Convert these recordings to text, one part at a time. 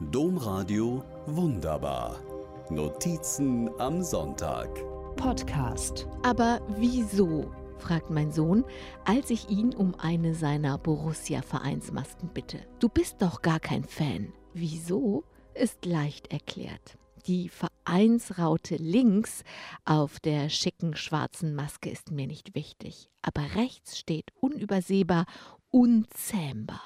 Domradio Wunderbar. Notizen am Sonntag. Podcast. Aber wieso? fragt mein Sohn, als ich ihn um eine seiner Borussia-Vereinsmasken bitte. Du bist doch gar kein Fan. Wieso? Ist leicht erklärt. Die Vereinsraute links auf der schicken schwarzen Maske ist mir nicht wichtig, aber rechts steht unübersehbar unzähmbar.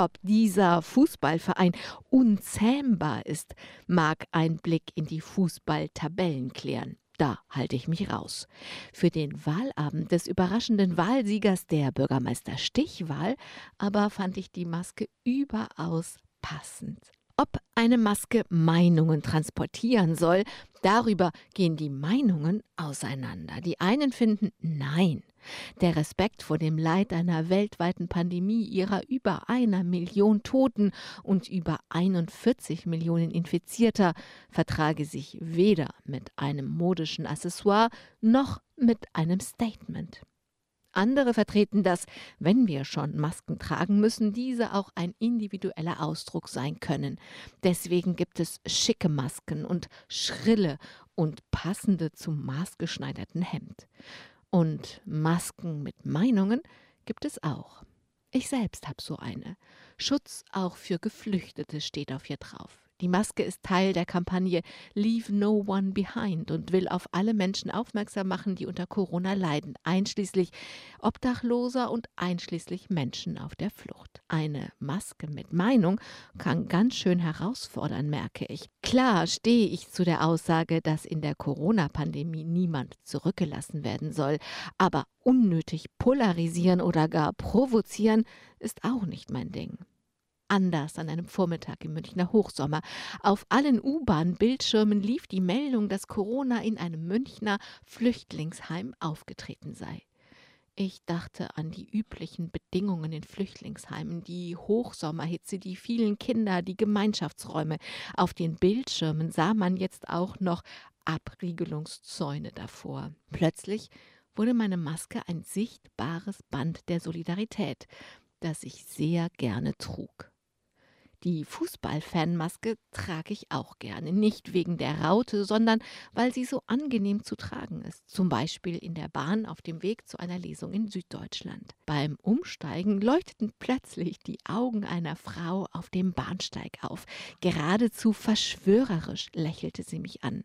Ob dieser Fußballverein unzähmbar ist, mag ein Blick in die Fußballtabellen klären. Da halte ich mich raus. Für den Wahlabend des überraschenden Wahlsiegers der Bürgermeister-Stichwahl aber fand ich die Maske überaus passend. Eine Maske Meinungen transportieren soll, darüber gehen die Meinungen auseinander. Die einen finden nein. Der Respekt vor dem Leid einer weltweiten Pandemie ihrer über einer Million Toten und über 41 Millionen Infizierter vertrage sich weder mit einem modischen Accessoire noch mit einem Statement. Andere vertreten das, wenn wir schon Masken tragen müssen, diese auch ein individueller Ausdruck sein können. Deswegen gibt es schicke Masken und schrille und passende zum maßgeschneiderten Hemd. Und Masken mit Meinungen gibt es auch. Ich selbst habe so eine. Schutz auch für Geflüchtete steht auf ihr drauf. Die Maske ist Teil der Kampagne Leave No One Behind und will auf alle Menschen aufmerksam machen, die unter Corona leiden, einschließlich Obdachloser und einschließlich Menschen auf der Flucht. Eine Maske mit Meinung kann ganz schön herausfordern, merke ich. Klar stehe ich zu der Aussage, dass in der Corona-Pandemie niemand zurückgelassen werden soll, aber unnötig polarisieren oder gar provozieren ist auch nicht mein Ding anders an einem Vormittag im Münchner Hochsommer. Auf allen U-Bahn-Bildschirmen lief die Meldung, dass Corona in einem Münchner Flüchtlingsheim aufgetreten sei. Ich dachte an die üblichen Bedingungen in Flüchtlingsheimen, die Hochsommerhitze, die vielen Kinder, die Gemeinschaftsräume. Auf den Bildschirmen sah man jetzt auch noch Abriegelungszäune davor. Plötzlich wurde meine Maske ein sichtbares Band der Solidarität, das ich sehr gerne trug. Die Fußballfanmaske trage ich auch gerne, nicht wegen der Raute, sondern weil sie so angenehm zu tragen ist, zum Beispiel in der Bahn auf dem Weg zu einer Lesung in Süddeutschland. Beim Umsteigen leuchteten plötzlich die Augen einer Frau auf dem Bahnsteig auf. Geradezu verschwörerisch lächelte sie mich an.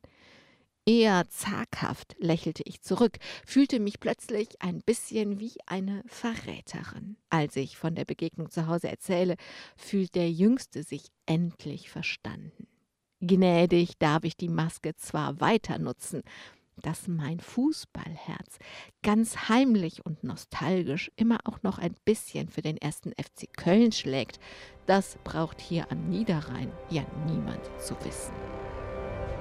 Eher zaghaft lächelte ich zurück, fühlte mich plötzlich ein bisschen wie eine Verräterin. Als ich von der Begegnung zu Hause erzähle, fühlt der Jüngste sich endlich verstanden. Gnädig darf ich die Maske zwar weiter nutzen, dass mein Fußballherz ganz heimlich und nostalgisch immer auch noch ein bisschen für den ersten FC Köln schlägt, das braucht hier am Niederrhein ja niemand zu wissen.